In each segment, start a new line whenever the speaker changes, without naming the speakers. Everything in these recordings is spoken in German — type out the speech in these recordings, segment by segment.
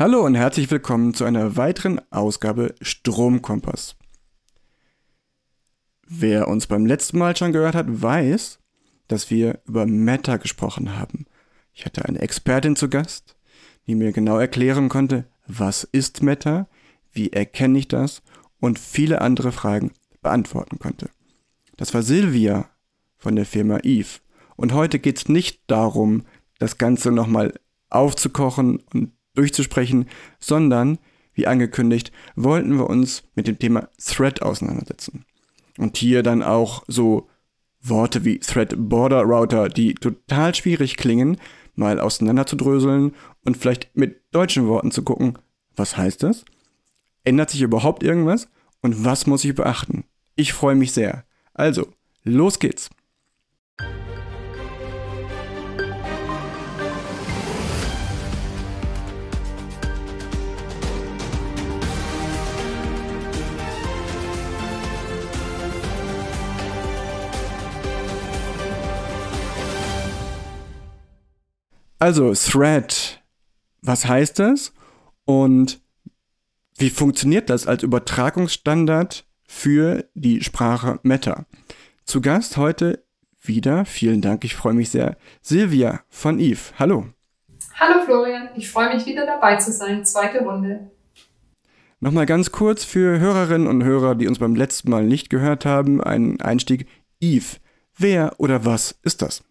Hallo und herzlich willkommen zu einer weiteren Ausgabe Stromkompass. Wer uns beim letzten Mal schon gehört hat, weiß, dass wir über Meta gesprochen haben. Ich hatte eine Expertin zu Gast, die mir genau erklären konnte, was ist Meta, wie erkenne ich das und viele andere Fragen beantworten konnte. Das war Silvia von der Firma Eve. Und heute geht es nicht darum, das Ganze nochmal aufzukochen und durchzusprechen, sondern, wie angekündigt, wollten wir uns mit dem Thema Thread auseinandersetzen. Und hier dann auch so Worte wie Thread Border Router, die total schwierig klingen, mal auseinanderzudröseln und vielleicht mit deutschen Worten zu gucken, was heißt das? Ändert sich überhaupt irgendwas? Und was muss ich beachten? Ich freue mich sehr. Also, los geht's! Also, Thread, was heißt das? Und wie funktioniert das als Übertragungsstandard für die Sprache Meta? Zu Gast heute wieder, vielen Dank, ich freue mich sehr, Silvia von Eve. Hallo.
Hallo Florian, ich freue mich wieder dabei zu sein. Zweite Runde.
Nochmal ganz kurz für Hörerinnen und Hörer, die uns beim letzten Mal nicht gehört haben, ein Einstieg. Eve, wer oder was ist das?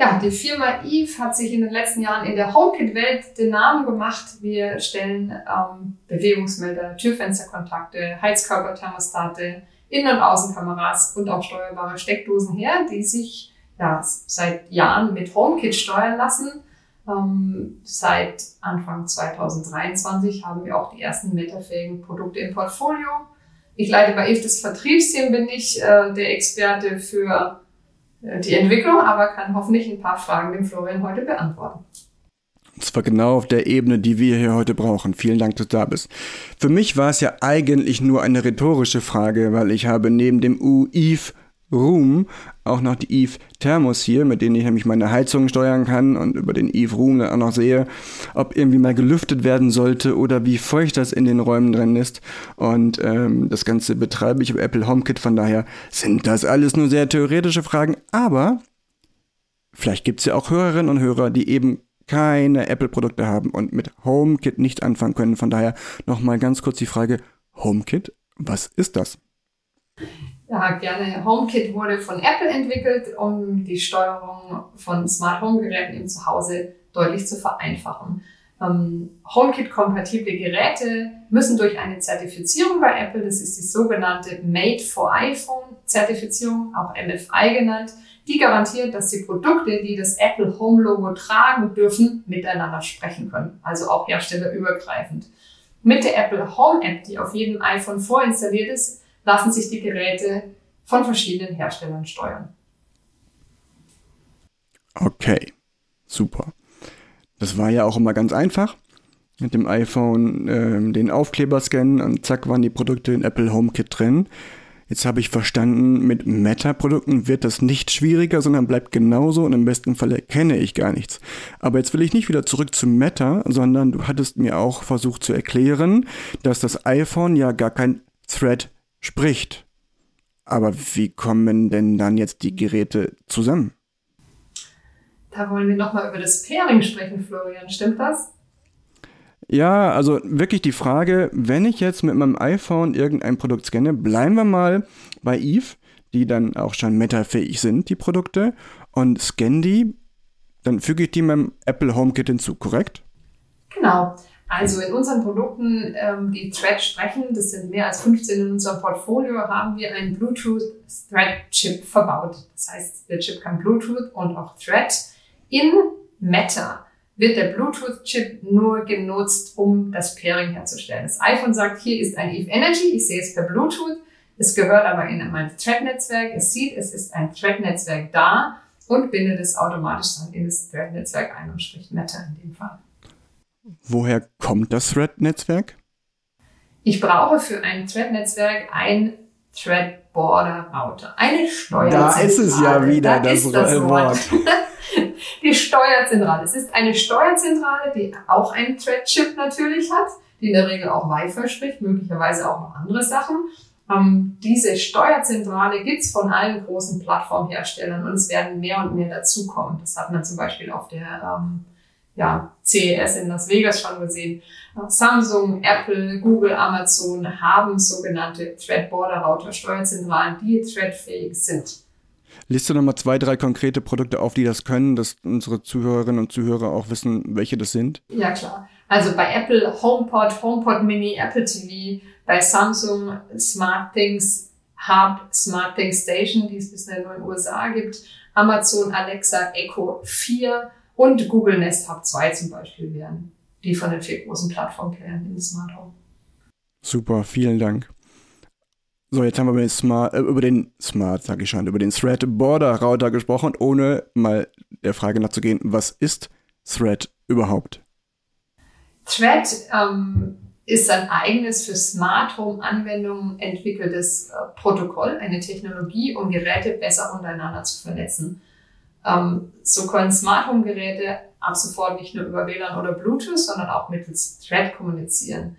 Ja, die Firma Eve hat sich in den letzten Jahren in der HomeKit-Welt den Namen gemacht. Wir stellen ähm, Bewegungsmelder, Türfensterkontakte, Heizkörperthermostate, Innen- und Außenkameras und auch steuerbare Steckdosen her, die sich ja, seit Jahren mit HomeKit steuern lassen. Ähm, seit Anfang 2023 haben wir auch die ersten meterfähigen Produkte im Portfolio. Ich leite bei Eve das Vertriebsteam, bin ich äh, der Experte für die Entwicklung, aber kann hoffentlich ein paar Fragen dem Florian heute beantworten.
Und zwar genau auf der Ebene, die wir hier heute brauchen. Vielen Dank, dass du da bist. Für mich war es ja eigentlich nur eine rhetorische Frage, weil ich habe neben dem U-Eve Room auch noch die Eve Thermos hier, mit denen ich nämlich meine Heizung steuern kann und über den Eve Room dann auch noch sehe, ob irgendwie mal gelüftet werden sollte oder wie feucht das in den Räumen drin ist. Und ähm, das Ganze betreibe ich über Apple HomeKit, von daher sind das alles nur sehr theoretische Fragen, aber vielleicht gibt es ja auch Hörerinnen und Hörer, die eben keine Apple-Produkte haben und mit HomeKit nicht anfangen können. Von daher nochmal ganz kurz die Frage, HomeKit, was ist das?
Ja, gerne. HomeKit wurde von Apple entwickelt, um die Steuerung von Smart Home Geräten im Zuhause deutlich zu vereinfachen. Ähm, HomeKit-kompatible Geräte müssen durch eine Zertifizierung bei Apple, das ist die sogenannte Made for iPhone Zertifizierung, auch MFI genannt, die garantiert, dass die Produkte, die das Apple Home Logo tragen dürfen, miteinander sprechen können, also auch herstellerübergreifend. Mit der Apple Home App, die auf jedem iPhone vorinstalliert ist, lassen sich die Geräte von verschiedenen Herstellern steuern.
Okay, super. Das war ja auch immer ganz einfach. Mit dem iPhone äh, den Aufkleber scannen und zack waren die Produkte in Apple HomeKit drin. Jetzt habe ich verstanden, mit Meta-Produkten wird das nicht schwieriger, sondern bleibt genauso und im besten Fall erkenne ich gar nichts. Aber jetzt will ich nicht wieder zurück zu Meta, sondern du hattest mir auch versucht zu erklären, dass das iPhone ja gar kein Thread spricht. Aber wie kommen denn dann jetzt die Geräte zusammen?
Da wollen wir nochmal über das Pairing sprechen, Florian. Stimmt das?
Ja, also wirklich die Frage, wenn ich jetzt mit meinem iPhone irgendein Produkt scanne, bleiben wir mal bei Eve, die dann auch schon metafähig sind, die Produkte, und scanne die, dann füge ich die meinem Apple HomeKit hinzu, korrekt?
Genau. Also in unseren Produkten, ähm, die Thread sprechen, das sind mehr als 15 in unserem Portfolio, haben wir einen Bluetooth Thread Chip verbaut. Das heißt, der Chip kann Bluetooth und auch Thread. In Meta wird der Bluetooth-Chip nur genutzt, um das Pairing herzustellen. Das iPhone sagt, hier ist ein Eve Energy, ich sehe es per Bluetooth. Es gehört aber in mein Thread-Netzwerk. Es sieht, es ist ein Thread-Netzwerk da und bindet es automatisch dann in das Thread-Netzwerk ein und spricht Meta in dem Fall.
Woher kommt das Thread-Netzwerk?
Ich brauche für ein Thread-Netzwerk ein Thread Thread Border Router. Eine Steuerzentrale.
Da ist es ja wieder da das, das Wort.
die Steuerzentrale. Es ist eine Steuerzentrale, die auch einen Thread-Chip natürlich hat, die in der Regel auch Wi-Fi spricht, möglicherweise auch noch andere Sachen. Ähm, diese Steuerzentrale gibt's von allen großen Plattformherstellern und es werden mehr und mehr dazukommen. Das hat man zum Beispiel auf der ähm, ja, CES in Las Vegas schon gesehen. Samsung, Apple, Google, Amazon haben sogenannte Thread Border Router Steuerzentralen, die threadfähig sind.
Liste nochmal zwei, drei konkrete Produkte auf, die das können, dass unsere Zuhörerinnen und Zuhörer auch wissen, welche das sind.
Ja, klar. Also bei Apple HomePod, HomePod Mini, Apple TV, bei Samsung Smart Things Hub, Smart Things Station, die es bisher nur in den USA gibt, Amazon Alexa Echo 4 und Google Nest Hub 2 zum Beispiel wären die von den vier großen Plattformplayern im Smart Home.
Super, vielen Dank. So, jetzt haben wir über den Smart, äh, über den Smart, sage ich schon, über den Thread Border Router gesprochen, ohne mal der Frage nachzugehen, was ist Thread überhaupt?
Thread ähm, ist ein eigenes für Smart Home Anwendungen entwickeltes äh, Protokoll, eine Technologie, um Geräte besser untereinander zu vernetzen. Ähm, so können Smart Home Geräte ab sofort nicht nur über WLAN oder Bluetooth, sondern auch mittels Thread kommunizieren.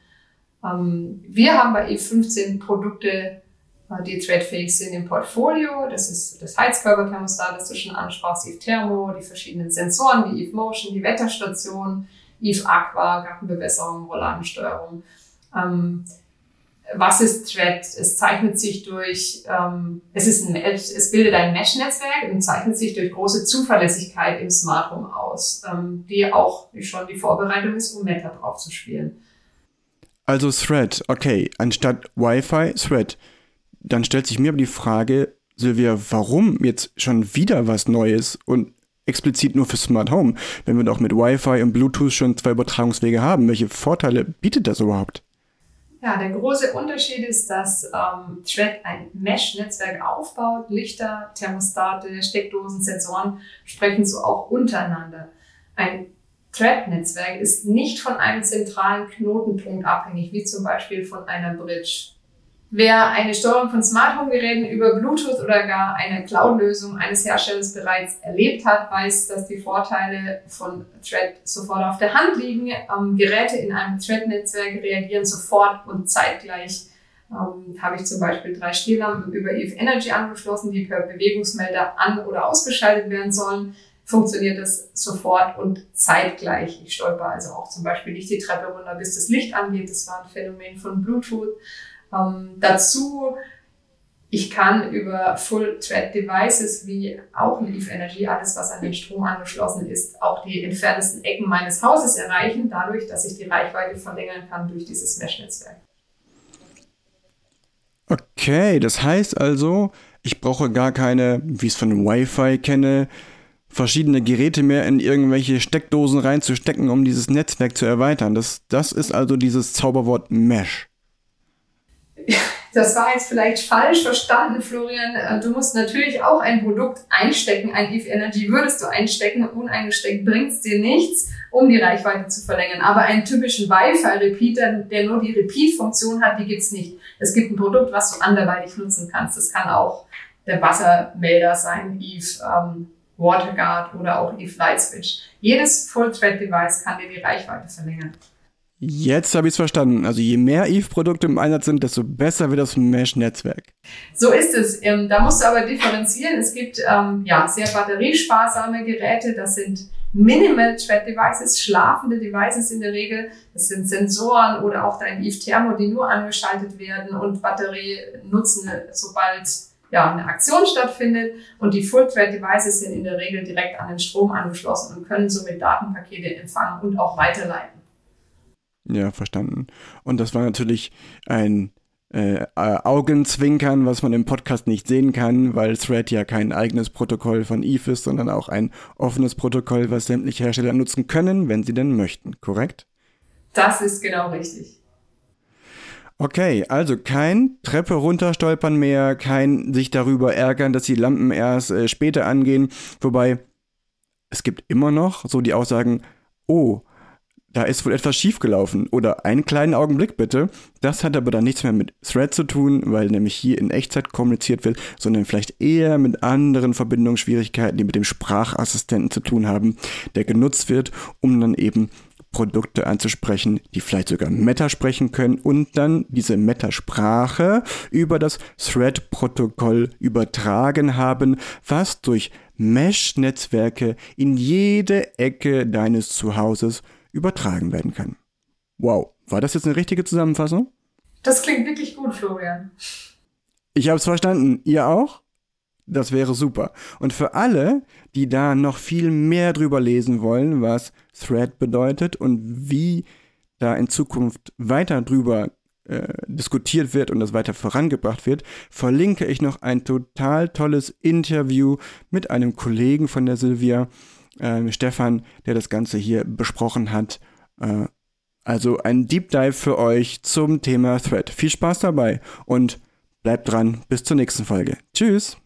Ähm, wir haben bei E15 Produkte, äh, die threadfähig sind im Portfolio. Das ist das Heizkörperthermostat, das du schon ansprachst, Eve Thermo, die verschiedenen Sensoren wie Eve Motion, die Wetterstation, Eve Aqua, Gartenbewässerung, Rolladensteuerung. Ähm, was ist Thread? Es zeichnet sich durch, ähm, es, ist ein, es bildet ein Mesh-Netzwerk und zeichnet sich durch große Zuverlässigkeit im Smart Home aus, ähm, die auch schon die Vorbereitung ist, um Meta drauf zu spielen.
Also Thread, okay, anstatt Wi-Fi, Thread. Dann stellt sich mir aber die Frage, Silvia, warum jetzt schon wieder was Neues und explizit nur für Smart Home, wenn wir doch mit Wi-Fi und Bluetooth schon zwei Übertragungswege haben? Welche Vorteile bietet das überhaupt?
Ja, der große Unterschied ist, dass ähm, Thread ein Mesh-Netzwerk aufbaut. Lichter, Thermostate, Steckdosen, Sensoren sprechen so auch untereinander. Ein Thread-Netzwerk ist nicht von einem zentralen Knotenpunkt abhängig, wie zum Beispiel von einer Bridge. Wer eine Steuerung von Smart Home Geräten über Bluetooth oder gar eine Cloud-Lösung eines Herstellers bereits erlebt hat, weiß, dass die Vorteile von Thread sofort auf der Hand liegen. Ähm, Geräte in einem Thread-Netzwerk reagieren sofort und zeitgleich. Ähm, habe ich zum Beispiel drei Stehlampen über Eve Energy angeschlossen, die per Bewegungsmelder an- oder ausgeschaltet werden sollen, funktioniert das sofort und zeitgleich. Ich stolper also auch zum Beispiel nicht die Treppe runter, bis das Licht angeht. Das war ein Phänomen von Bluetooth. Ähm, dazu, ich kann über Full-Thread-Devices wie auch Leaf Energy, alles was an den Strom angeschlossen ist, auch die entferntesten Ecken meines Hauses erreichen, dadurch, dass ich die Reichweite verlängern kann durch dieses Mesh-Netzwerk.
Okay, das heißt also, ich brauche gar keine, wie ich es von Wi-Fi kenne, verschiedene Geräte mehr in irgendwelche Steckdosen reinzustecken, um dieses Netzwerk zu erweitern. Das, das ist also dieses Zauberwort Mesh.
Das war jetzt vielleicht falsch verstanden, Florian. Äh, du musst natürlich auch ein Produkt einstecken, ein Eve Energy würdest du einstecken, uneingesteckt bringt es dir nichts, um die Reichweite zu verlängern. Aber einen typischen Wi-Fi-Repeater, der nur die Repeat-Funktion hat, die gibt's nicht. Es gibt ein Produkt, was du anderweitig nutzen kannst. Das kann auch der Wassermelder sein, Eve ähm, WaterGuard oder auch Eve Light Switch. Jedes Full-Thread-Device kann dir die Reichweite verlängern.
Jetzt habe ich es verstanden. Also je mehr Eve-Produkte im Einsatz sind, desto besser wird das Mesh-Netzwerk.
So ist es. Ähm, da musst du aber differenzieren. Es gibt ähm, ja sehr batteriesparsame Geräte. Das sind Minimal Thread Devices, schlafende Devices in der Regel. Das sind Sensoren oder auch dein Eve Thermo, die nur angeschaltet werden und Batterie nutzen, sobald ja, eine Aktion stattfindet. Und die Full Thread Devices sind in der Regel direkt an den Strom angeschlossen und können somit Datenpakete empfangen und auch weiterleiten.
Ja, verstanden. Und das war natürlich ein äh, Augenzwinkern, was man im Podcast nicht sehen kann, weil Thread ja kein eigenes Protokoll von Eve ist, sondern auch ein offenes Protokoll, was sämtliche Hersteller nutzen können, wenn sie denn möchten, korrekt?
Das ist genau richtig.
Okay, also kein Treppe runterstolpern mehr, kein sich darüber ärgern, dass die Lampen erst äh, später angehen, wobei es gibt immer noch so die Aussagen, oh, da ist wohl etwas schiefgelaufen. Oder einen kleinen Augenblick bitte. Das hat aber dann nichts mehr mit Thread zu tun, weil nämlich hier in Echtzeit kommuniziert wird, sondern vielleicht eher mit anderen Verbindungsschwierigkeiten, die mit dem Sprachassistenten zu tun haben, der genutzt wird, um dann eben Produkte anzusprechen, die vielleicht sogar Meta sprechen können und dann diese Meta-Sprache über das Thread-Protokoll übertragen haben, was durch Mesh-Netzwerke in jede Ecke deines Zuhauses übertragen werden kann. Wow, war das jetzt eine richtige Zusammenfassung?
Das klingt wirklich gut, Florian.
Ich habe es verstanden. Ihr auch? Das wäre super. Und für alle, die da noch viel mehr drüber lesen wollen, was Thread bedeutet und wie da in Zukunft weiter drüber äh, diskutiert wird und das weiter vorangebracht wird, verlinke ich noch ein total tolles Interview mit einem Kollegen von der Silvia, äh, Stefan, der das Ganze hier besprochen hat. Äh, also ein Deep Dive für euch zum Thema Thread. Viel Spaß dabei und bleibt dran bis zur nächsten Folge. Tschüss!